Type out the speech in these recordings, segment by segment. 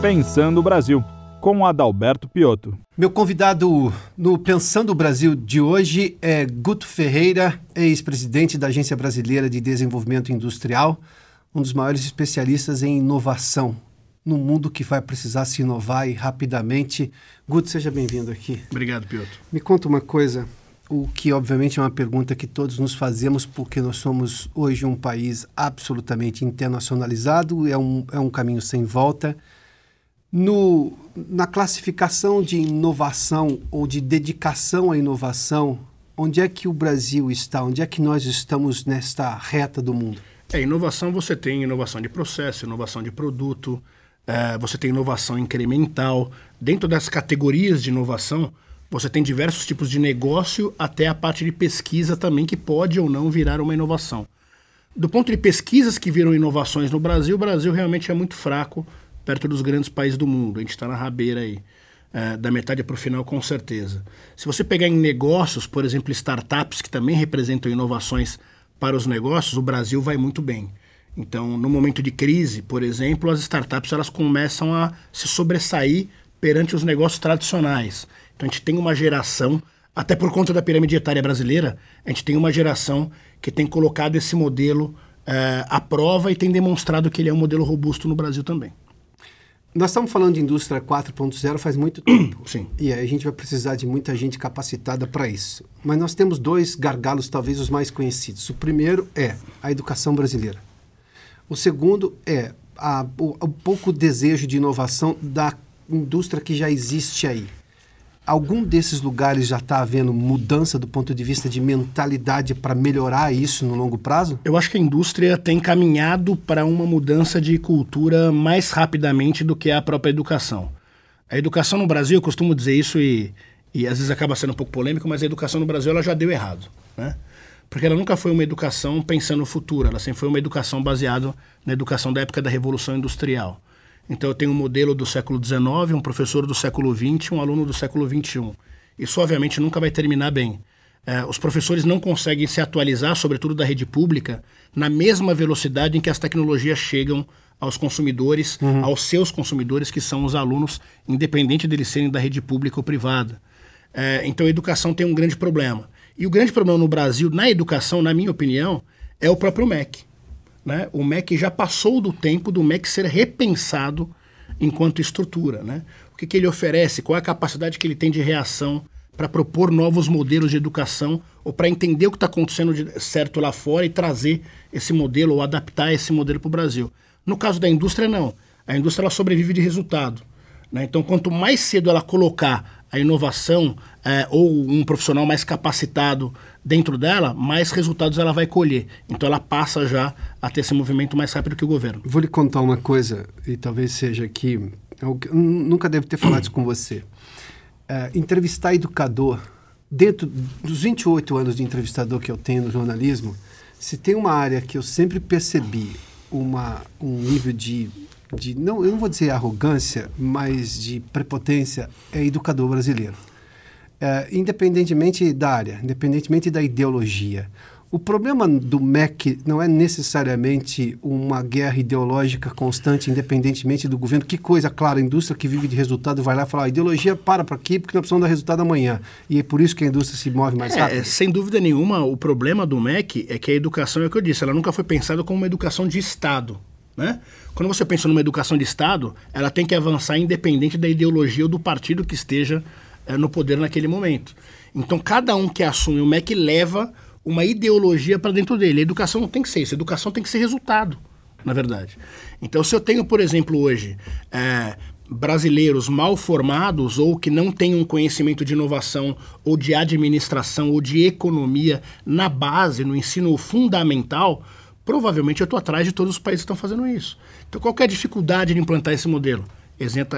Pensando o Brasil, com Adalberto Piotto. Meu convidado no Pensando o Brasil de hoje é Guto Ferreira, ex-presidente da Agência Brasileira de Desenvolvimento Industrial, um dos maiores especialistas em inovação no mundo que vai precisar se inovar e rapidamente. Guto, seja bem-vindo aqui. Obrigado, Piotr. Me conta uma coisa, o que obviamente é uma pergunta que todos nos fazemos porque nós somos hoje um país absolutamente internacionalizado, é um, é um caminho sem volta. No, na classificação de inovação ou de dedicação à inovação, onde é que o Brasil está? Onde é que nós estamos nesta reta do mundo? É, inovação você tem inovação de processo, inovação de produto, é, você tem inovação incremental. Dentro das categorias de inovação, você tem diversos tipos de negócio, até a parte de pesquisa também, que pode ou não virar uma inovação. Do ponto de pesquisas que viram inovações no Brasil, o Brasil realmente é muito fraco perto dos grandes países do mundo. A gente está na rabeira aí, é, da metade para o final, com certeza. Se você pegar em negócios, por exemplo, startups, que também representam inovações para os negócios, o Brasil vai muito bem. Então, no momento de crise, por exemplo, as startups elas começam a se sobressair perante os negócios tradicionais. Então, a gente tem uma geração, até por conta da pirâmide etária brasileira, a gente tem uma geração que tem colocado esse modelo é, à prova e tem demonstrado que ele é um modelo robusto no Brasil também. Nós estamos falando de indústria 4.0 faz muito tempo. Sim. E a gente vai precisar de muita gente capacitada para isso. Mas nós temos dois gargalos, talvez os mais conhecidos. O primeiro é a educação brasileira. O segundo é a, o, o pouco desejo de inovação da indústria que já existe aí algum desses lugares já está havendo mudança do ponto de vista de mentalidade para melhorar isso no longo prazo? Eu acho que a indústria tem caminhado para uma mudança de cultura mais rapidamente do que a própria educação. A educação no Brasil, eu costumo dizer isso e, e às vezes acaba sendo um pouco polêmico, mas a educação no Brasil ela já deu errado, né? Porque ela nunca foi uma educação pensando no futuro, ela sempre foi uma educação baseada na educação da época da Revolução Industrial. Então eu tenho um modelo do século XIX, um professor do século XX, um aluno do século XXI. Isso obviamente nunca vai terminar bem. É, os professores não conseguem se atualizar, sobretudo da rede pública, na mesma velocidade em que as tecnologias chegam aos consumidores, uhum. aos seus consumidores, que são os alunos, independente deles serem da rede pública ou privada. É, então a educação tem um grande problema. E o grande problema no Brasil, na educação, na minha opinião, é o próprio MEC. Né? O MEC já passou do tempo do MEC ser repensado enquanto estrutura. Né? O que, que ele oferece, qual é a capacidade que ele tem de reação para propor novos modelos de educação ou para entender o que está acontecendo de certo lá fora e trazer esse modelo ou adaptar esse modelo para o Brasil. No caso da indústria, não. A indústria ela sobrevive de resultado. Né? Então, quanto mais cedo ela colocar a inovação é, ou um profissional mais capacitado dentro dela, mais resultados ela vai colher. Então ela passa já a ter esse movimento mais rápido que o governo. Vou lhe contar uma coisa, e talvez seja que. Eu nunca devo ter falado isso com você. É, entrevistar educador, dentro dos 28 anos de entrevistador que eu tenho no jornalismo, se tem uma área que eu sempre percebi uma, um nível de de não, eu não vou dizer arrogância, mas de prepotência é educador brasileiro. É, independentemente da área, independentemente da ideologia. O problema do MEC não é necessariamente uma guerra ideológica constante, independentemente do governo. Que coisa, claro, a indústria que vive de resultado vai lá falar: a ideologia para para aqui porque nós precisamos dar resultado amanhã. E é por isso que a indústria se move mais é, rápido. Sem dúvida nenhuma, o problema do MEC é que a educação, é o que eu disse, ela nunca foi pensada como uma educação de Estado. Né? Quando você pensa numa educação de Estado, ela tem que avançar independente da ideologia ou do partido que esteja é, no poder naquele momento. Então, cada um que assume o MEC leva uma ideologia para dentro dele. A educação não tem que ser isso, a educação tem que ser resultado, na verdade. Então, se eu tenho, por exemplo, hoje, é, brasileiros mal formados ou que não têm um conhecimento de inovação ou de administração ou de economia na base, no ensino fundamental, provavelmente eu estou atrás de todos os países que estão fazendo isso. Então, qual é a dificuldade de implantar esse modelo?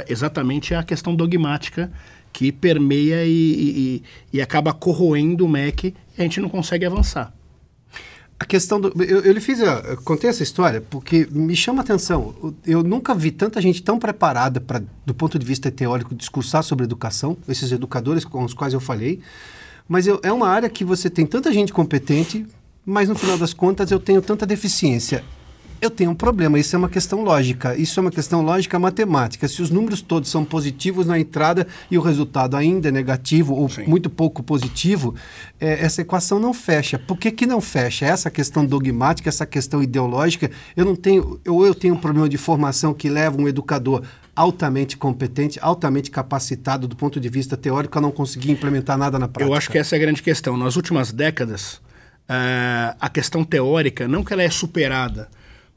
Exatamente a questão dogmática que permeia e, e, e acaba corroendo o MEC e a gente não consegue avançar. A questão do. Eu, eu lhe fiz. Eu contei essa história porque me chama a atenção. Eu nunca vi tanta gente tão preparada para, do ponto de vista teórico, discursar sobre educação, esses educadores com os quais eu falei. Mas eu, é uma área que você tem tanta gente competente, mas no final das contas eu tenho tanta deficiência. Eu tenho um problema. Isso é uma questão lógica. Isso é uma questão lógica matemática. Se os números todos são positivos na entrada e o resultado ainda é negativo ou Sim. muito pouco positivo, é, essa equação não fecha. Por que, que não fecha? Essa questão dogmática, essa questão ideológica, eu não tenho, ou eu tenho um problema de formação que leva um educador altamente competente, altamente capacitado do ponto de vista teórico a não conseguir implementar nada na prática. Eu acho que essa é a grande questão. Nas últimas décadas, eh, a questão teórica, não que ela é superada,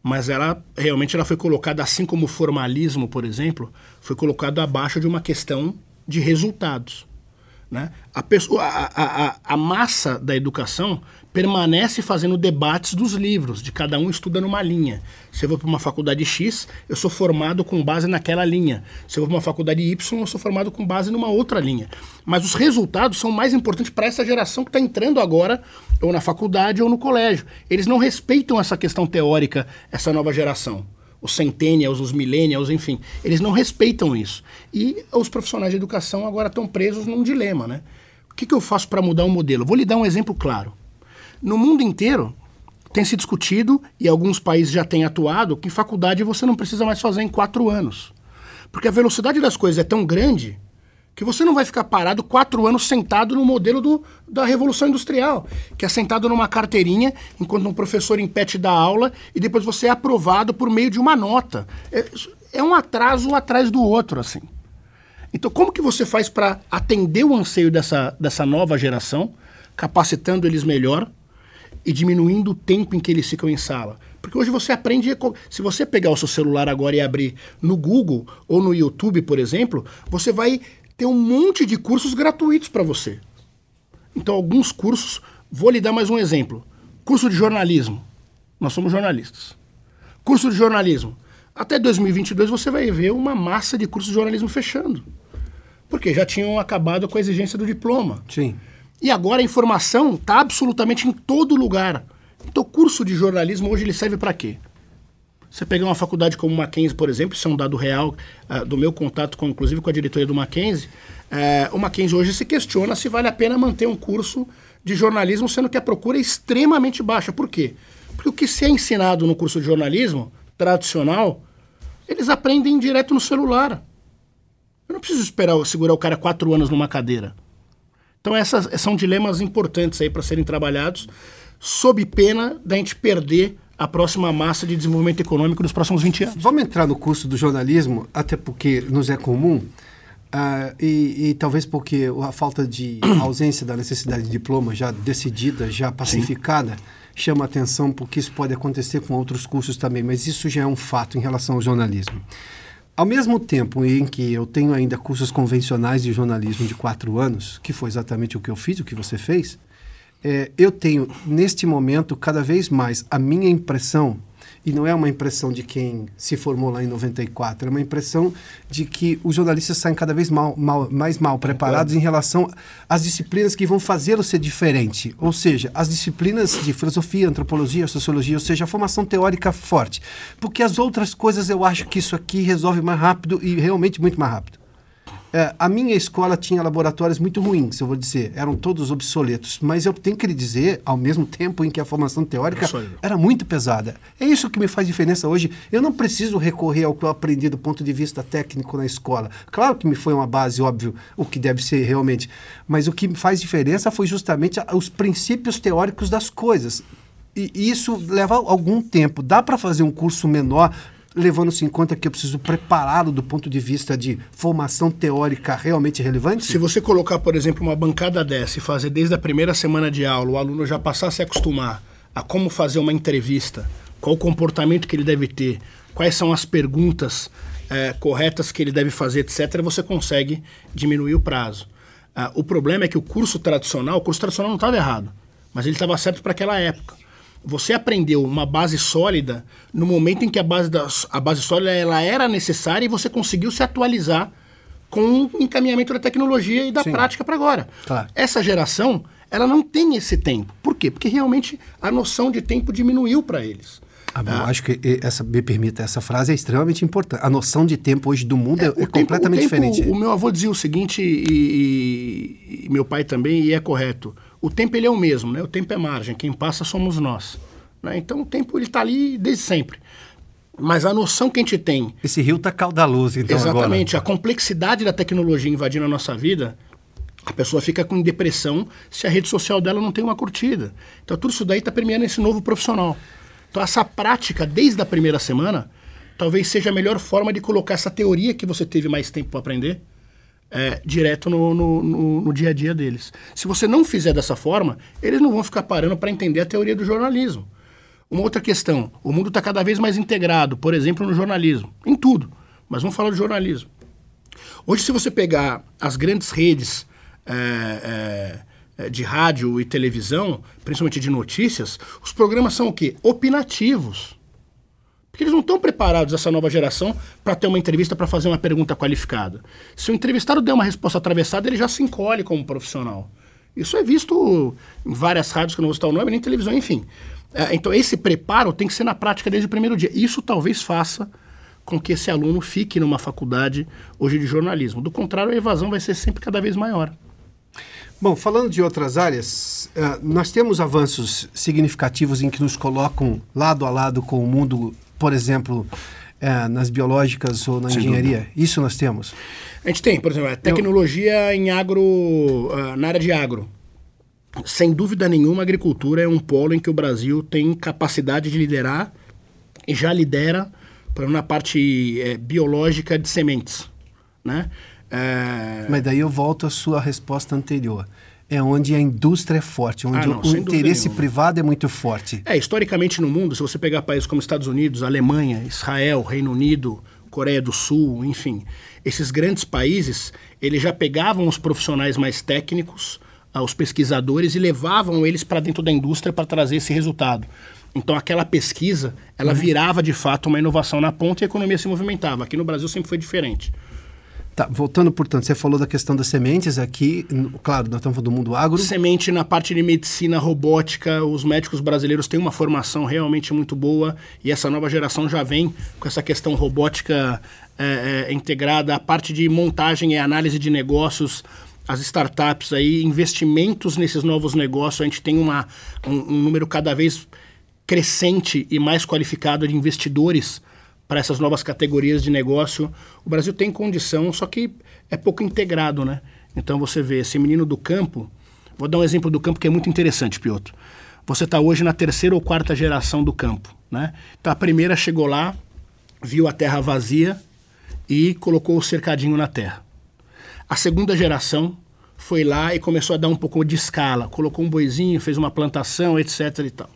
mas ela realmente ela foi colocada, assim como o formalismo, por exemplo, foi colocado abaixo de uma questão de resultados. Né? A, pessoa, a, a, a, a massa da educação permanece fazendo debates dos livros, de cada um estuda numa linha. Se eu vou para uma faculdade X, eu sou formado com base naquela linha. Se eu vou para uma faculdade Y, eu sou formado com base numa outra linha. Mas os resultados são mais importantes para essa geração que está entrando agora, ou na faculdade ou no colégio. Eles não respeitam essa questão teórica, essa nova geração os centennials, os millennials, enfim, eles não respeitam isso. E os profissionais de educação agora estão presos num dilema, né? O que, que eu faço para mudar o modelo? Vou lhe dar um exemplo claro. No mundo inteiro, tem se discutido, e alguns países já têm atuado, que faculdade você não precisa mais fazer em quatro anos. Porque a velocidade das coisas é tão grande que você não vai ficar parado quatro anos sentado no modelo do, da Revolução Industrial, que é sentado numa carteirinha enquanto um professor impete da aula e depois você é aprovado por meio de uma nota. É, é um atraso atrás do outro, assim. Então, como que você faz para atender o anseio dessa, dessa nova geração, capacitando eles melhor e diminuindo o tempo em que eles ficam em sala? Porque hoje você aprende. Se você pegar o seu celular agora e abrir no Google ou no YouTube, por exemplo, você vai ter um monte de cursos gratuitos para você. Então, alguns cursos. Vou lhe dar mais um exemplo: curso de jornalismo. Nós somos jornalistas. Curso de jornalismo. Até 2022 você vai ver uma massa de cursos de jornalismo fechando. Porque já tinham acabado com a exigência do diploma. Sim. E agora a informação está absolutamente em todo lugar. Então, o curso de jornalismo hoje ele serve para quê? Você pegar uma faculdade como Mackenzie, por exemplo, isso é um dado real uh, do meu contato, com, inclusive com a diretoria do Mackenzie. Uh, o Mackenzie hoje se questiona se vale a pena manter um curso de jornalismo, sendo que a procura é extremamente baixa. Por quê? Porque o que se é ensinado no curso de jornalismo tradicional, eles aprendem direto no celular. Eu não preciso esperar segurar o cara quatro anos numa cadeira. Então, essas são dilemas importantes aí para serem trabalhados, sob pena da gente perder a próxima massa de desenvolvimento econômico nos próximos 20 anos. Vamos entrar no curso do jornalismo, até porque nos é comum, uh, e, e, talvez porque a falta de a ausência da necessidade de diploma já decidida, já pacificada, Sim. chama atenção porque isso pode acontecer com outros cursos também, mas isso já é um fato em relação ao jornalismo. Ao mesmo tempo em que eu tenho ainda cursos convencionais de jornalismo de quatro anos, que foi exatamente o que eu fiz, o que você fez, é, eu tenho, neste momento, cada vez mais a minha impressão, e não é uma impressão de quem se formou lá em 94, é uma impressão de que os jornalistas saem cada vez mal, mal, mais mal preparados em relação às disciplinas que vão fazê-lo ser diferente. Ou seja, as disciplinas de filosofia, antropologia, sociologia, ou seja, a formação teórica forte. Porque as outras coisas eu acho que isso aqui resolve mais rápido e realmente muito mais rápido. É, a minha escola tinha laboratórios muito ruins, eu vou dizer, eram todos obsoletos. Mas eu tenho que lhe dizer, ao mesmo tempo em que a formação teórica era muito pesada. É isso que me faz diferença hoje. Eu não preciso recorrer ao que eu aprendi do ponto de vista técnico na escola. Claro que me foi uma base, óbvio, o que deve ser realmente. Mas o que me faz diferença foi justamente os princípios teóricos das coisas. E isso leva algum tempo. Dá para fazer um curso menor levando-se em conta que eu preciso prepará-lo do ponto de vista de formação teórica realmente relevante? Se você colocar, por exemplo, uma bancada dessa e fazer desde a primeira semana de aula, o aluno já passar a se acostumar a como fazer uma entrevista, qual o comportamento que ele deve ter, quais são as perguntas é, corretas que ele deve fazer, etc., você consegue diminuir o prazo. Ah, o problema é que o curso tradicional, o curso tradicional não estava errado, mas ele estava certo para aquela época você aprendeu uma base sólida no momento em que a base, da, a base sólida ela era necessária e você conseguiu se atualizar com o encaminhamento da tecnologia e da Sim. prática para agora. Claro. Essa geração, ela não tem esse tempo. Por quê? Porque realmente a noção de tempo diminuiu para eles. Ah, eu acho que essa, me permita, essa frase é extremamente importante. A noção de tempo hoje do mundo é, é, é tempo, completamente tempo, diferente. O meu avô dizia o seguinte, e, e, e, meu pai também, e é correto. O tempo ele é o mesmo, né? O tempo é margem, quem passa somos nós. Né? Então o tempo ele está ali desde sempre. Mas a noção que a gente tem. Esse rio está caudaloso, então. Exatamente. Agora. A complexidade da tecnologia invadindo a nossa vida, a pessoa fica com depressão se a rede social dela não tem uma curtida. Então tudo isso daí está permeando esse novo profissional. Então essa prática, desde a primeira semana, talvez seja a melhor forma de colocar essa teoria que você teve mais tempo para aprender é, direto no, no, no, no, dia a dia deles. Se você não fizer dessa forma, eles não vão ficar parando para entender a teoria do jornalismo. Uma outra questão: o mundo está cada vez mais integrado, por exemplo, no jornalismo, em tudo. Mas vamos falar de jornalismo. Hoje, se você pegar as grandes redes é, é, de rádio e televisão, principalmente de notícias, os programas são o quê? Opinativos. Porque eles não estão preparados, essa nova geração, para ter uma entrevista, para fazer uma pergunta qualificada. Se o entrevistado der uma resposta atravessada, ele já se encolhe como profissional. Isso é visto em várias rádios, que eu não vou citar o nome, nem televisão, enfim. É, então, esse preparo tem que ser na prática desde o primeiro dia. Isso talvez faça com que esse aluno fique numa faculdade hoje de jornalismo. Do contrário, a evasão vai ser sempre cada vez maior. Bom, falando de outras áreas, uh, nós temos avanços significativos em que nos colocam lado a lado com o mundo por exemplo, é, nas biológicas ou na Sem engenharia? Dúvida. Isso nós temos? A gente tem, por exemplo, a tecnologia Eu... em agro, uh, na área de agro. Sem dúvida nenhuma, a agricultura é um polo em que o Brasil tem capacidade de liderar e já lidera por na parte é, biológica de sementes, né? É... Mas daí eu volto à sua resposta anterior é onde a indústria é forte, onde ah, não, o interesse privado é muito forte. É, historicamente no mundo, se você pegar países como Estados Unidos, Alemanha, Israel, Reino Unido, Coreia do Sul, enfim, esses grandes países, eles já pegavam os profissionais mais técnicos, ah, os pesquisadores e levavam eles para dentro da indústria para trazer esse resultado. Então aquela pesquisa, ela uhum. virava de fato uma inovação na ponta e a economia se movimentava. Aqui no Brasil sempre foi diferente. Tá, voltando, portanto, você falou da questão das sementes aqui, claro, nós estamos falando do mundo agro. Semente na parte de medicina robótica, os médicos brasileiros têm uma formação realmente muito boa e essa nova geração já vem com essa questão robótica é, é, integrada, a parte de montagem e análise de negócios, as startups aí, investimentos nesses novos negócios, a gente tem uma, um, um número cada vez crescente e mais qualificado de investidores para essas novas categorias de negócio. O Brasil tem condição, só que é pouco integrado, né? Então você vê esse menino do campo. Vou dar um exemplo do campo que é muito interessante, Piotr. Você está hoje na terceira ou quarta geração do campo, né? Então a primeira chegou lá, viu a terra vazia e colocou o cercadinho na terra. A segunda geração foi lá e começou a dar um pouco de escala, colocou um boizinho, fez uma plantação, etc. E tal.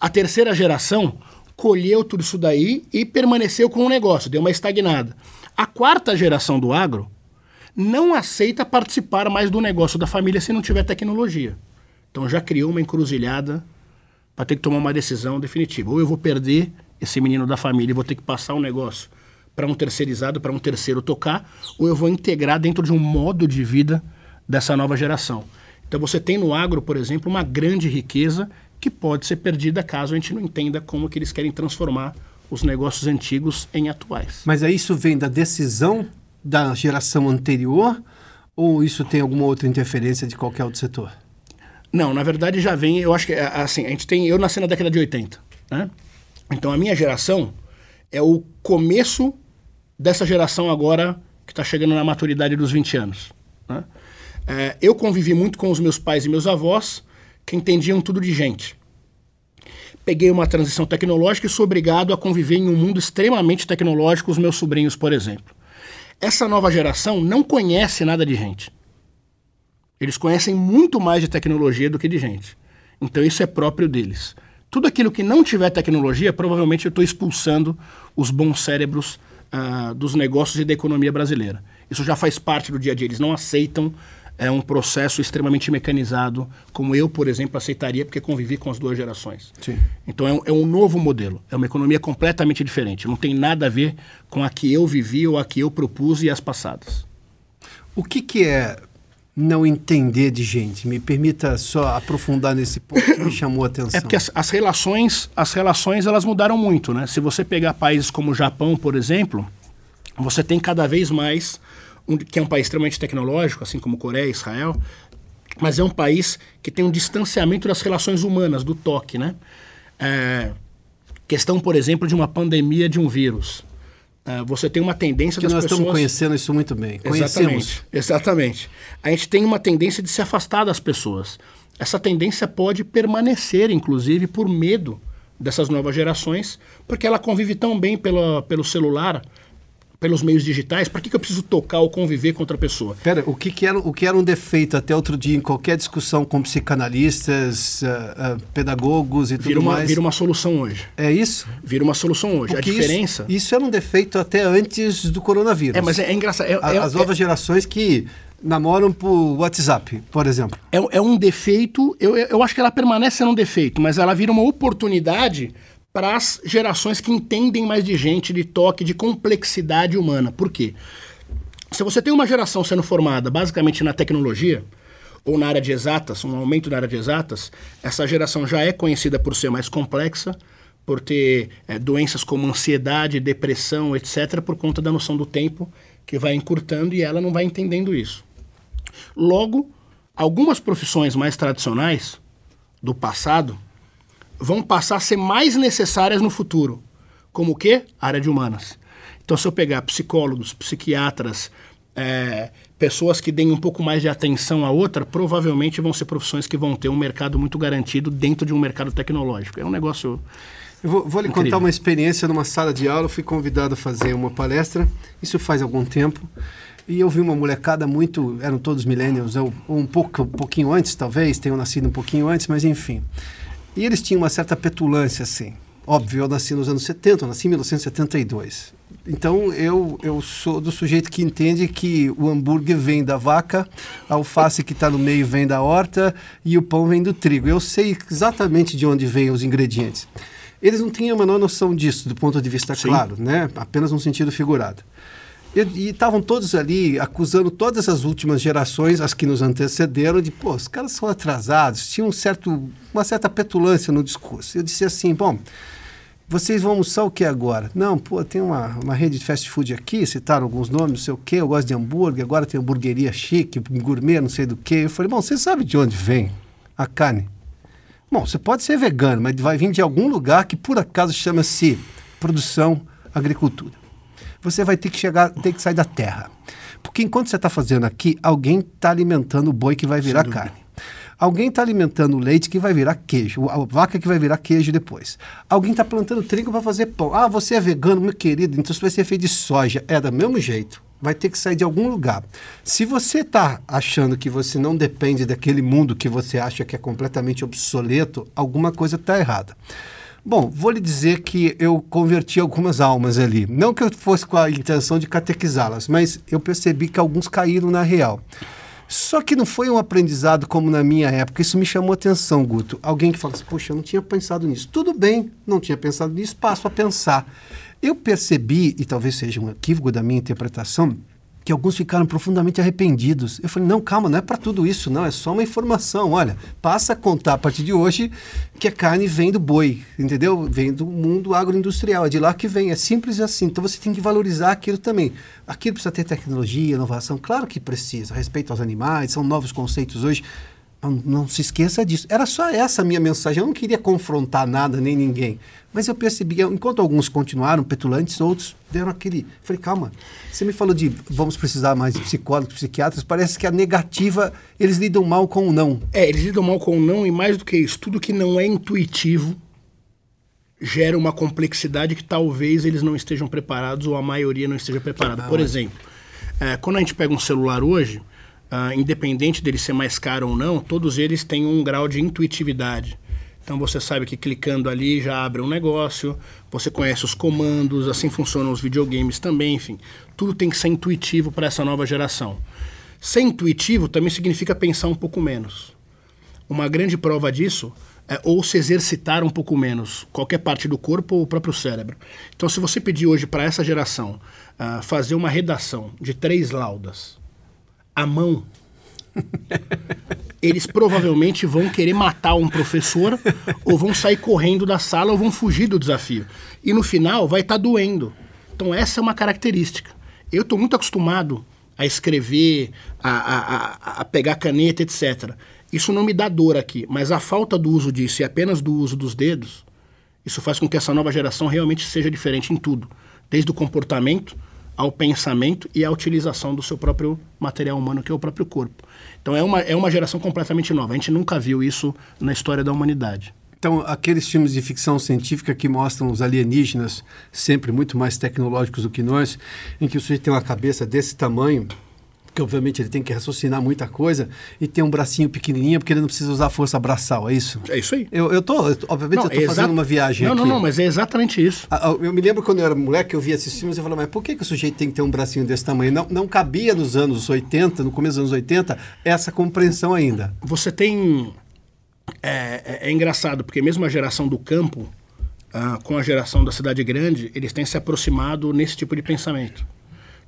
A terceira geração colheu tudo isso daí e permaneceu com o negócio, deu uma estagnada. A quarta geração do agro não aceita participar mais do negócio da família se não tiver tecnologia. Então já criou uma encruzilhada para ter que tomar uma decisão definitiva. Ou eu vou perder esse menino da família e vou ter que passar o um negócio para um terceirizado, para um terceiro tocar, ou eu vou integrar dentro de um modo de vida dessa nova geração. Então você tem no agro, por exemplo, uma grande riqueza que pode ser perdida caso a gente não entenda como que eles querem transformar os negócios antigos em atuais. Mas aí isso vem da decisão da geração anterior ou isso tem alguma outra interferência de qualquer outro setor? Não, na verdade já vem, eu acho que é, assim, a gente tem, eu nasci na década de 80, né? Então a minha geração é o começo dessa geração agora que está chegando na maturidade dos 20 anos. Né? É, eu convivi muito com os meus pais e meus avós, que entendiam tudo de gente. Peguei uma transição tecnológica e sou obrigado a conviver em um mundo extremamente tecnológico, os meus sobrinhos, por exemplo. Essa nova geração não conhece nada de gente. Eles conhecem muito mais de tecnologia do que de gente. Então isso é próprio deles. Tudo aquilo que não tiver tecnologia, provavelmente eu estou expulsando os bons cérebros uh, dos negócios e da economia brasileira. Isso já faz parte do dia a dia. Eles não aceitam é um processo extremamente mecanizado, como eu, por exemplo, aceitaria, porque convivi com as duas gerações. Sim. Então é um, é um, novo modelo, é uma economia completamente diferente. Não tem nada a ver com a que eu vivi ou a que eu propus e as passadas. O que, que é não entender de gente? Me permita só aprofundar nesse ponto que me chamou a atenção. É porque as, as relações, as relações elas mudaram muito, né? Se você pegar países como o Japão, por exemplo, você tem cada vez mais um, que é um país extremamente tecnológico, assim como Coreia, Israel, mas é um país que tem um distanciamento das relações humanas, do toque, né? É, questão, por exemplo, de uma pandemia de um vírus. É, você tem uma tendência que das nós pessoas... estamos conhecendo isso muito bem. Conhecemos. Exatamente, exatamente. A gente tem uma tendência de se afastar das pessoas. Essa tendência pode permanecer, inclusive, por medo dessas novas gerações, porque ela convive tão bem pelo, pelo celular, pelos meios digitais, para que, que eu preciso tocar ou conviver com outra pessoa? Pera, o que, que, era, o que era um defeito até outro dia em qualquer discussão com psicanalistas, uh, uh, pedagogos e vira tudo uma, mais? Vira uma solução hoje. É isso? Vira uma solução hoje. Porque a diferença... Isso, isso, era um defeito até antes do coronavírus. É, mas é, é engraçado. É, a, as novas gerações que namoram por WhatsApp, por exemplo. É, é um defeito, eu, eu acho que ela permanece sendo um defeito, mas ela vira uma oportunidade para as gerações que entendem mais de gente, de toque, de complexidade humana. Por quê? Se você tem uma geração sendo formada basicamente na tecnologia ou na área de exatas, um aumento na área de exatas, essa geração já é conhecida por ser mais complexa, por ter é, doenças como ansiedade, depressão, etc., por conta da noção do tempo que vai encurtando e ela não vai entendendo isso. Logo, algumas profissões mais tradicionais do passado vão passar a ser mais necessárias no futuro. Como o quê? área de humanas. Então, se eu pegar psicólogos, psiquiatras, é, pessoas que deem um pouco mais de atenção a outra, provavelmente vão ser profissões que vão ter um mercado muito garantido dentro de um mercado tecnológico. É um negócio. Eu vou, vou lhe incrível. contar uma experiência numa sala de aula. Eu fui convidado a fazer uma palestra, isso faz algum tempo. E eu vi uma molecada muito. Eram todos millennials, ou um, pouco, um pouquinho antes, talvez, tenham nascido um pouquinho antes, mas enfim. E eles tinham uma certa petulância, assim. Óbvio, eu nasci nos anos 70, eu nasci em 1972. Então eu, eu sou do sujeito que entende que o hambúrguer vem da vaca, a alface que está no meio vem da horta e o pão vem do trigo. Eu sei exatamente de onde vêm os ingredientes. Eles não tinham a menor noção disso, do ponto de vista Sim. claro, né? apenas um sentido figurado. E estavam todos ali acusando todas as últimas gerações, as que nos antecederam, de, pô, os caras são atrasados, tinha um certo, uma certa petulância no discurso. Eu disse assim, bom, vocês vão almoçar o que agora? Não, pô, tem uma, uma rede de fast food aqui, citaram alguns nomes, não sei o quê, eu gosto de hambúrguer, agora tem hamburgueria chique, gourmet, não sei do que. Eu falei, bom, você sabe de onde vem a carne? Bom, você pode ser vegano, mas vai vir de algum lugar que por acaso chama-se produção, agricultura você vai ter que chegar, ter que sair da terra. Porque enquanto você está fazendo aqui, alguém está alimentando o boi que vai virar carne. Alguém está alimentando o leite que vai virar queijo, a vaca que vai virar queijo depois. Alguém está plantando trigo para fazer pão. Ah, você é vegano, meu querido, então isso vai ser feito de soja. É do mesmo jeito. Vai ter que sair de algum lugar. Se você está achando que você não depende daquele mundo que você acha que é completamente obsoleto, alguma coisa está errada. Bom, vou lhe dizer que eu converti algumas almas ali. Não que eu fosse com a intenção de catequizá-las, mas eu percebi que alguns caíram na real. Só que não foi um aprendizado como na minha época. Isso me chamou atenção, Guto. Alguém que fala assim, poxa, eu não tinha pensado nisso. Tudo bem, não tinha pensado nisso, passo a pensar. Eu percebi, e talvez seja um equívoco da minha interpretação, que alguns ficaram profundamente arrependidos. Eu falei, não, calma, não é para tudo isso, não, é só uma informação. Olha, passa a contar a partir de hoje que a carne vem do boi, entendeu? Vem do mundo agroindustrial, é de lá que vem, é simples assim. Então você tem que valorizar aquilo também. Aquilo precisa ter tecnologia, inovação, claro que precisa, respeito aos animais, são novos conceitos hoje. Não, se esqueça disso. Era só essa a minha mensagem. Eu não queria confrontar nada nem ninguém. Mas eu percebi, enquanto alguns continuaram petulantes, outros deram aquele. Falei, calma. Você me falou de vamos precisar mais de psicólogos, psiquiatras. Parece que a negativa, eles lidam mal com o não. É, eles lidam mal com o não e mais do que isso, tudo que não é intuitivo gera uma complexidade que talvez eles não estejam preparados ou a maioria não esteja preparada. Ah, Por exemplo, é, quando a gente pega um celular hoje uh, independente dele ser mais caro ou não, todos eles têm um grau de intuitividade. Então você sabe que clicando ali já abre um negócio, você conhece os comandos, assim funcionam os videogames também, enfim. Tudo tem que ser intuitivo para essa nova geração. Ser intuitivo também significa pensar um pouco menos. Uma grande prova disso é ou se exercitar um pouco menos, qualquer parte do corpo ou o próprio cérebro. Então, se você pedir hoje para essa geração uh, fazer uma redação de três laudas, à mão, eles provavelmente vão querer matar um professor, ou vão sair correndo da sala, ou vão fugir do desafio. E no final vai estar tá doendo. Então, essa é uma característica. Eu estou muito acostumado a escrever, a, a, a, pegar caneta, etc. Isso não me dá dor aqui, mas a falta do uso disso e apenas do uso dos dedos Isso faz com que essa nova geração realmente seja diferente em tudo, desde o comportamento ao pensamento e à utilização do seu próprio material humano, que é o próprio corpo. Então é uma, é uma geração completamente nova. A gente nunca viu isso na história da humanidade. Então, aqueles filmes de ficção científica que mostram os alienígenas sempre muito mais tecnológicos do que nós, em que o sujeito tem uma cabeça desse tamanho, que obviamente ele tem que raciocinar muita coisa, e tem um bracinho pequenininho porque ele não precisa usar força braçal, é isso? É isso aí. Eu, eu tô, obviamente Não, eu tô é fazendo uma viagem Não, aqui. não, não, mas é exatamente isso. Ah, ah, Eu me lembro quando eu era moleque, eu via esses filmes e eu falava, mas por que, que o sujeito tem que ter um bracinho desse tamanho? Não, não cabia nos anos 80, no começo dos anos 80, essa compreensão ainda. Você tem. É, é- é engraçado, porque mesmo a geração do campo, ah, com a geração da cidade grande, eles têm se aproximado nesse tipo de pensamento.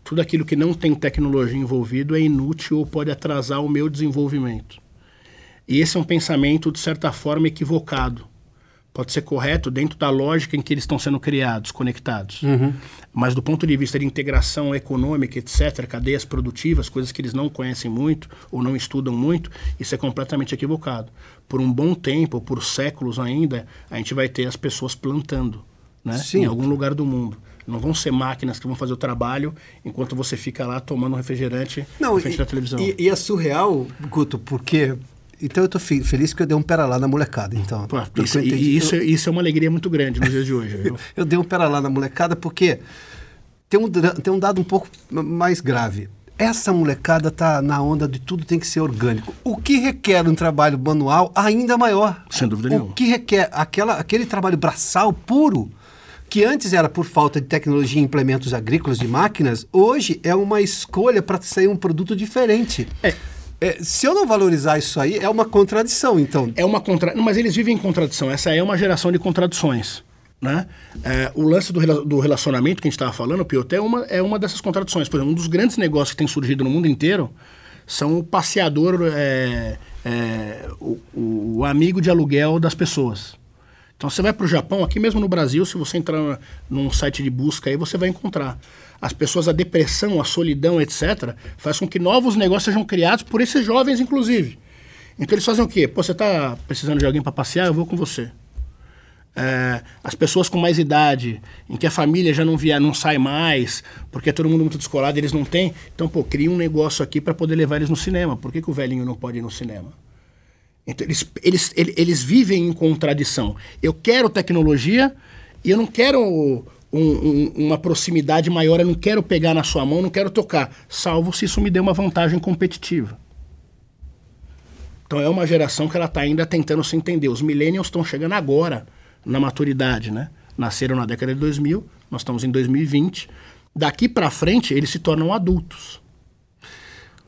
Tudo aquilo que não tem tecnologia envolvido é inútil ou pode atrasar o meu desenvolvimento. E esse é um pensamento, de certa forma, equivocado. Pode ser correto dentro da lógica em que eles estão sendo criados, conectados. Mas do ponto de vista de integração econômica, etc., cadeias produtivas, coisas que eles não conhecem muito ou não estudam muito, isso é completamente equivocado. Por um bom tempo, por séculos ainda, a gente vai ter as pessoas plantando né? Sim. em algum lugar do mundo. Não vão ser máquinas que vão fazer o trabalho enquanto você fica lá tomando um refrigerante Não, na frente e, da televisão. E, e é surreal, Guto, porque... Então eu fe- feliz que eu dei um pera lá na molecada, então. Pô, isso, que eu entendi. e isso, isso é uma alegria muito grande nos dias de hoje. Eu dei um pera lá na molecada porque tem um, tem um dado um pouco mais grave. Essa molecada tá na onda de tudo tem que ser orgânico. O que requer um trabalho manual ainda maior. Sem dúvida o nenhuma. que requer aquela, aquele trabalho braçal puro, que antes era por falta de tecnologia em implementos agrícolas de máquinas, hoje é uma escolha para sair um produto diferente. É. É, se eu não valorizar isso aí, é uma contradição, então. É uma contra... Não, mas eles vivem em contradição. Essa é uma geração de contradições. Né? É, o lance do, do relacionamento que a gente estava falando, o Piotr, é uma, é uma dessas contradições. Por exemplo, um dos grandes negócios que tem surgido no mundo inteiro são o passeador, é, é, o- o amigo de aluguel das pessoas. Então você vai para o Japão, aqui mesmo no Brasil, se você entrar num site de busca aí, você vai encontrar. As pessoas, a depressão, a solidão, etc., faz com que novos negócios sejam criados por esses jovens, inclusive. Então eles fazem o quê? Pô, você está precisando de alguém para passear? Eu vou com você. É, as pessoas com mais idade, em que a família já não via, não sai mais, porque é todo mundo muito descolado, eles não têm. Então, pô, cria um negócio aqui para poder levar eles no cinema. Por que, que o velhinho não pode ir no cinema? Então, eles, eles, ele- eles vivem em contradição. Eu quero tecnologia e eu não quero um- um- uma proximidade maior, eu não quero pegar na sua mão, não quero tocar, salvo se isso me dê uma vantagem competitiva. Então é uma geração que ela está ainda tentando se entender. Os millennials estão chegando agora na maturidade, né? Nasceram na década de 2000, nós estamos em 2020. Daqui para frente, eles se tornam adultos.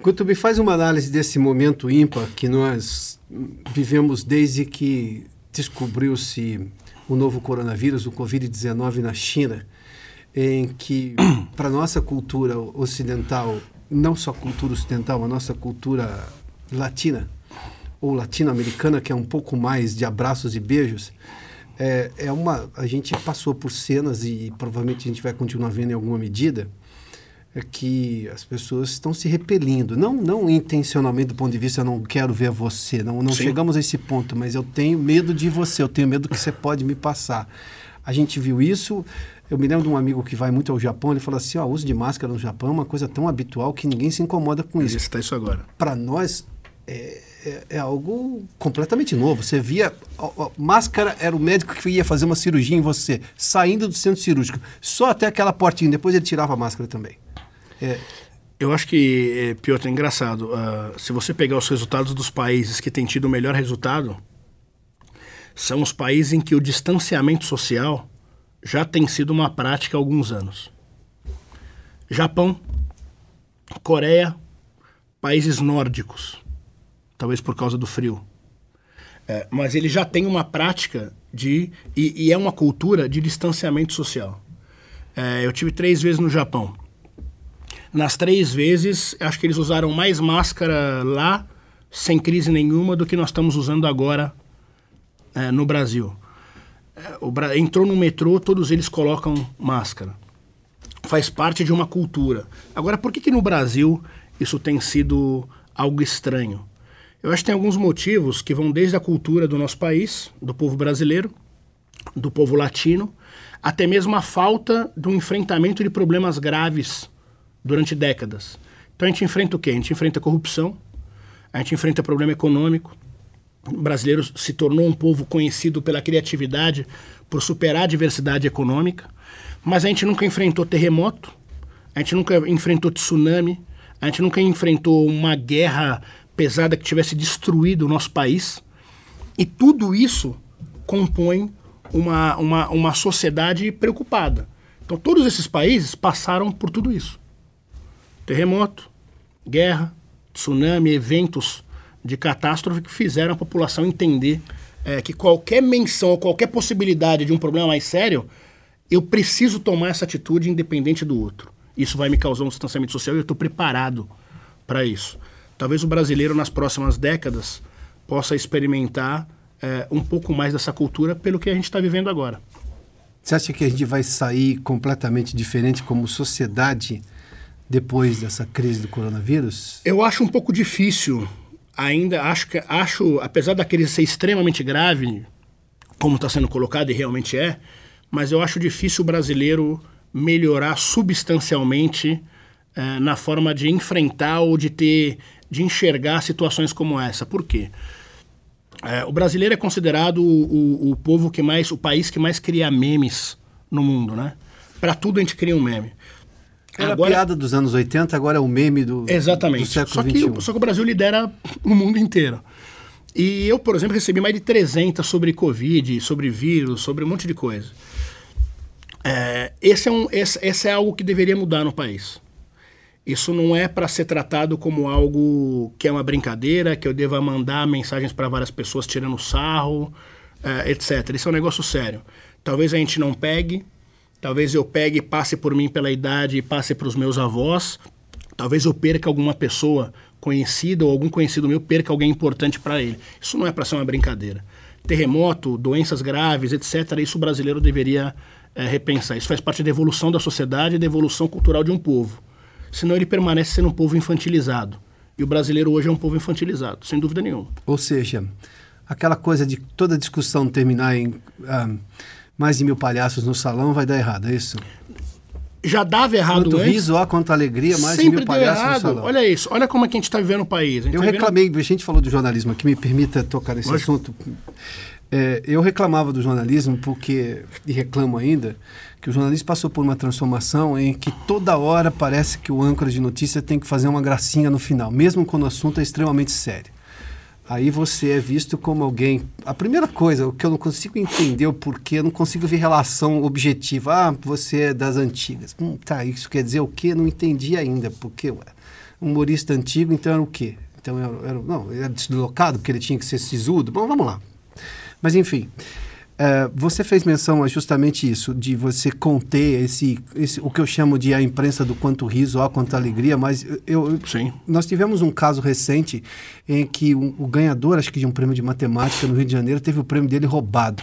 Me faz uma análise desse momento ímpar que nós vivemos desde que descobriu-se o novo coronavírus, o Covid-19 na China, em que, para nossa cultura ocidental, não só cultura ocidental, a nossa cultura latina, ou latino-americana, que é um pouco mais de abraços e beijos, é, é uma. A gente passou por cenas e provavelmente a gente vai continuar vendo em alguma medida é que as pessoas estão se repelindo, não não intencionalmente do ponto de vista eu não quero ver você, não não Sim. chegamos a esse ponto, mas eu tenho medo de você, eu tenho medo que você pode me passar. A gente viu isso. Eu me lembro de um amigo que vai muito ao Japão, ele falou assim: ó, o uso de máscara no Japão é uma coisa tão habitual que ninguém se incomoda com isso Está isso agora. para nós é, é, é algo completamente novo. Você via. ó, ó, máscara era o médico que ia fazer uma cirurgia em você, saindo do centro cirúrgico. Só até aquela portinha, depois ele tirava a máscara também. É, Eu acho que, eh, Piotr, é engraçado. ah, se você pegar os resultados dos países que têm tido o melhor resultado, são os países em que o distanciamento social já tem sido uma prática há alguns anos. Japão, Coreia, países nórdicos, talvez por causa do frio. É, mas ele já tem uma prática de. E, e é uma cultura de distanciamento social. É, eu tive três vezes no Japão. Nas três vezes, acho que eles usaram mais máscara lá, sem crise nenhuma, do que nós estamos usando agora é, no Brasil. É, Bra- entrou no metrô, todos eles colocam máscara. Faz parte de uma cultura. Agora, por que, que no Brasil isso tem sido algo estranho? Eu acho que tem alguns motivos que vão desde a cultura do nosso país, do povo brasileiro, do povo latino, até mesmo a falta do enfrentamento de problemas graves durante décadas. Então a gente enfrenta o quê? A gente enfrenta a corrupção, a gente enfrenta problema econômico. O brasileiro se tornou um povo conhecido pela criatividade, por superar a diversidade econômica, mas a gente nunca enfrentou terremoto, a gente nunca enfrentou tsunami, a gente nunca enfrentou uma guerra pesada que tivesse destruído o nosso país. E tudo isso compõe uma, uma, uma sociedade preocupada. Então, todos esses países passaram por tudo isso: terremoto, guerra, tsunami, eventos de catástrofe que fizeram a população entender é, que qualquer menção ou qualquer possibilidade de um problema mais sério, eu preciso tomar essa atitude independente do outro. Isso vai me causar um distanciamento social e eu estou preparado para isso. Talvez o brasileiro, nas próximas décadas, possa experimentar é, um pouco mais dessa cultura pelo que a gente está vivendo agora. Você acha que a gente vai sair completamente diferente como sociedade depois dessa crise do coronavírus? Eu acho um pouco difícil. Ainda acho que acho, apesar da crise ser extremamente grave, como está sendo colocado e realmente é, mas eu acho difícil o brasileiro melhorar substancialmente é, na forma de enfrentar ou de ter, de enxergar situações como essa. Por quê? É, o brasileiro é considerado o, o, o, povo que mais, o país que mais cria memes no mundo, né? Para tudo a gente cria um meme. Era agora, a piada dos anos 80, agora é o meme do, exatamente. do século só que, XXI. Só que o Brasil lidera o mundo inteiro. E eu, por exemplo, recebi mais de 300 sobre Covid, sobre vírus, sobre um monte de coisa. É, esse, é um, esse, esse é algo que deveria mudar no país. Isso não é para ser tratado como algo que é uma brincadeira, que eu deva mandar mensagens para várias pessoas tirando sarro, uh, etc. Isso é um negócio sério. Talvez a gente não pegue, talvez eu pegue e passe por mim pela idade e passe para os meus avós, talvez eu perca alguma pessoa conhecida ou algum conhecido meu perca alguém importante para ele. Isso não é para ser uma brincadeira. Terremoto, doenças graves, etc. Isso o brasileiro deveria é, repensar. Isso faz parte da evolução da sociedade e da evolução cultural de um povo senão ele permanece sendo um povo infantilizado. E o brasileiro hoje é um povo infantilizado, sem dúvida nenhuma. Ou seja, aquela coisa de toda discussão terminar em ah, mais de mil palhaços no salão vai dar errado, é isso? Já dava errado Quanto antes. riso, ó, quanto alegria, mais Sempre de mil palhaços errado. no salão. Olha isso, olha como é que a gente está vivendo o país. Eu tá reclamei, vivendo... a gente falou do jornalismo aqui, me permita tocar nesse Lógico. assunto. É, eu reclamava do jornalismo porque, e reclamo ainda, que o jornalismo passou por uma transformação em que toda hora parece que o âncora de notícia tem que fazer uma gracinha no final, mesmo quando o assunto é extremamente sério. Aí você é visto como alguém. A primeira coisa, o que eu não consigo entender o porquê, eu não consigo ver relação objetiva. Ah, você é das antigas. Hum, tá, isso quer dizer o quê? Não entendi ainda. Porque ué, humorista antigo, então era o quê? Então era, era, não, era deslocado porque ele tinha que ser sisudo. Bom, vamos lá. Mas enfim, uh, você fez menção a justamente isso, de você conter esse, esse, o que eu chamo de a imprensa do quanto riso, ó, quanto alegria, mas eu, Sim. nós tivemos um caso recente em que um, o ganhador, acho que de um prêmio de matemática no Rio de Janeiro, teve o prêmio dele roubado.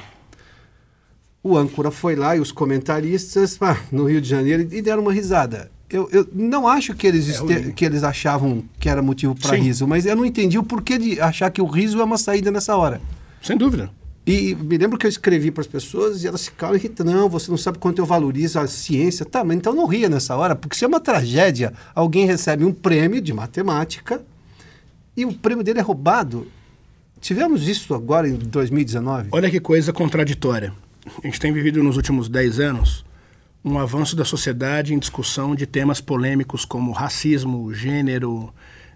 O âncora foi lá e os comentaristas ah, no Rio de Janeiro e deram uma risada. Eu, eu não acho que eles, É que eles achavam que era motivo para riso, mas eu não entendi o porquê de achar que o riso é uma saída nessa hora. Sem dúvida. E me lembro que eu escrevi para as pessoas e elas ficaram irritando. Não, você não sabe quanto eu valorizo a ciência. Tá, mas então não ria nessa hora, porque se é uma tragédia, alguém recebe um prêmio de matemática e o prêmio dele é roubado. Tivemos isso agora em 2019. Olha que coisa contraditória. A gente tem vivido nos últimos 10 anos um avanço da sociedade em discussão de temas polêmicos como racismo, gênero,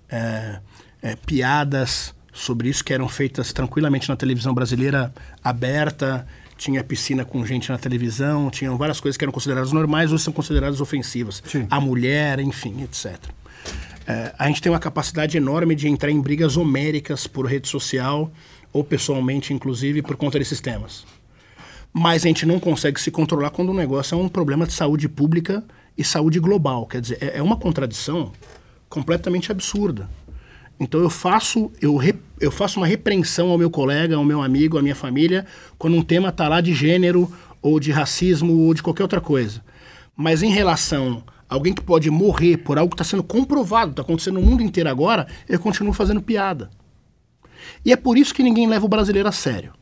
é, é, piadas sobre isso que eram feitas tranquilamente na televisão brasileira aberta, tinha piscina com gente na televisão, tinham várias coisas que eram consideradas normais, hoje são consideradas ofensivas. Sim. A mulher, enfim, etc. É, a gente tem uma capacidade enorme de entrar em brigas homéricas por rede social ou pessoalmente, inclusive, por conta desses temas. Mas a gente não consegue se controlar quando o negócio é um problema de saúde pública e saúde global. Quer dizer, é, é uma contradição completamente absurda. Então eu faço, eu, re, eu faço uma repreensão ao meu colega, ao meu amigo, à minha família, quando um tema está lá de gênero, ou de racismo, ou de qualquer outra coisa. Mas em relação a alguém que pode morrer por algo que está sendo comprovado, está acontecendo no mundo inteiro agora, eu continuo fazendo piada. E é por isso que ninguém leva o brasileiro a sério.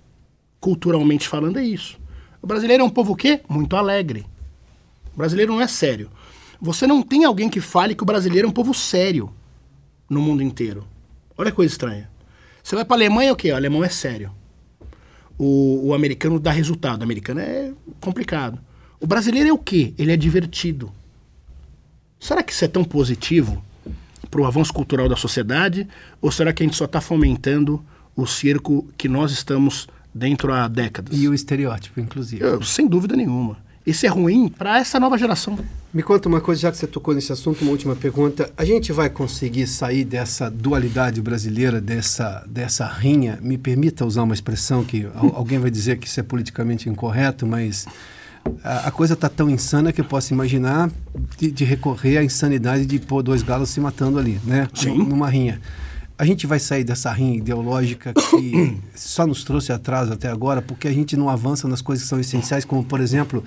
Culturalmente falando, é isso. O brasileiro é um povo o quê? Muito alegre. O brasileiro não é sério. Você não tem alguém que fale que o brasileiro é um povo sério no mundo inteiro. Olha que coisa estranha. Você vai para a Alemanha, o quê? O alemão é sério. O, o americano dá resultado. O americano é complicado. O brasileiro é o quê? Ele é divertido. Será que isso é tão positivo para o avanço cultural da sociedade? Ou será que a gente só está fomentando o circo que nós estamos dentro há décadas? E o estereótipo, inclusive. Eu, sem dúvida nenhuma. Isso é ruim para essa nova geração. Me conta uma coisa, já que você tocou nesse assunto, uma última pergunta. A gente vai conseguir sair dessa dualidade brasileira, dessa, dessa rinha? Me permita usar uma expressão que alguém vai dizer que isso é politicamente incorreto, mas a, a coisa está tão insana que eu posso imaginar de, de, recorrer à insanidade de pôr dois galos se matando ali, né? Sim. Numa rinha a gente vai sair dessa rinha ideológica que só nos trouxe atraso até agora, porque a gente não avança nas coisas que são essenciais, como, por exemplo,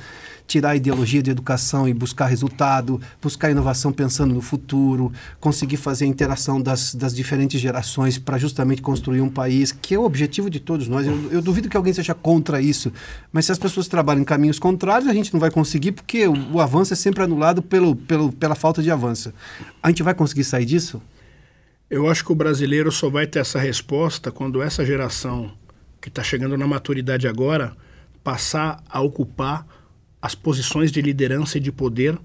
tirar a ideologia de educação e buscar resultado, buscar inovação pensando no futuro, conseguir fazer a interação das, das diferentes gerações para justamente construir um país, que é o objetivo de todos nós. Eu, eu, duvido que alguém seja contra isso, mas se as pessoas trabalham em caminhos contrários, a gente não vai conseguir, porque o, o avanço é sempre anulado pelo, pelo, pela falta de avanço. A gente vai conseguir sair disso? Eu acho que o brasileiro só vai ter essa resposta quando essa geração que está chegando na maturidade agora passar a ocupar as posições de liderança e de poder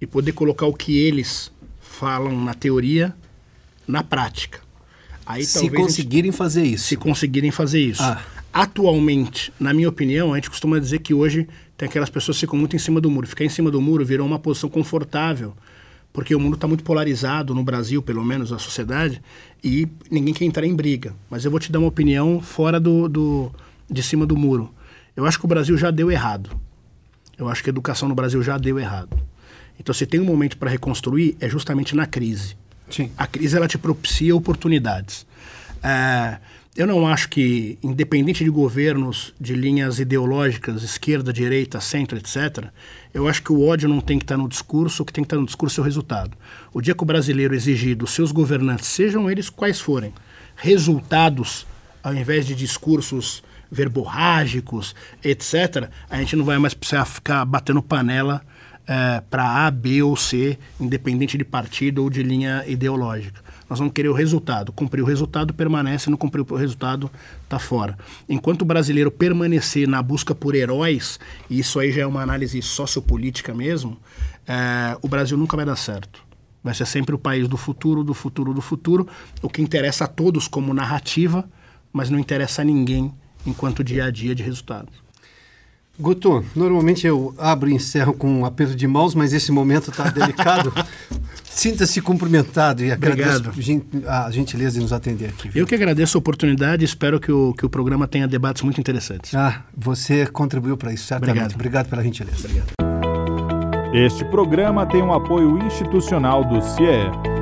e poder colocar o que eles falam na teoria na prática. Aí, se conseguirem gente, fazer isso. Se conseguirem fazer isso. Ah. Atualmente, na minha opinião, a gente costuma dizer que hoje tem aquelas pessoas que ficam muito em cima do muro. Ficar em cima do muro virou uma posição confortável porque o mundo está muito polarizado, no Brasil, pelo menos, a sociedade, e ninguém quer entrar em briga. Mas eu vou te dar uma opinião fora do, do, de cima do muro. Eu acho que o Brasil já deu errado. Eu acho que a educação no Brasil já deu errado. Então, se tem um momento para reconstruir, é justamente na crise. Sim. A crise ela te propicia oportunidades. É, eu não acho que, independente de governos, de linhas ideológicas, esquerda, direita, centro, etc., eu acho que o ódio não tem que estar no discurso, o que tem que estar no discurso é o resultado. O dia que o brasileiro exigir dos seus governantes, sejam eles quais forem, resultados, ao invés de discursos verborrágicos, etc., a gente não vai mais precisar ficar batendo panela é, para A, B ou C, independente de partido ou de linha ideológica. Nós vamos querer o resultado. Cumprir o resultado, permanece. Não cumprir o resultado, está fora. Enquanto o brasileiro permanecer na busca por heróis, e isso aí já é uma análise sociopolítica mesmo, é, o Brasil nunca vai dar certo. Vai ser sempre o país do futuro, do futuro, do futuro. O que interessa a todos como narrativa, mas não interessa a ninguém enquanto dia a dia de resultados. Guto, normalmente eu abro e encerro com um aperto de mãos, mas esse momento está delicado. Sinta-se cumprimentado e agradeço a gentileza de nos atender aqui. Viu? Eu que agradeço a oportunidade e espero que o, que o programa tenha debates muito interessantes. Ah, você contribuiu para isso, certamente. Obrigado. Obrigado pela gentileza. Obrigado. Este programa tem um apoio institucional do CIE.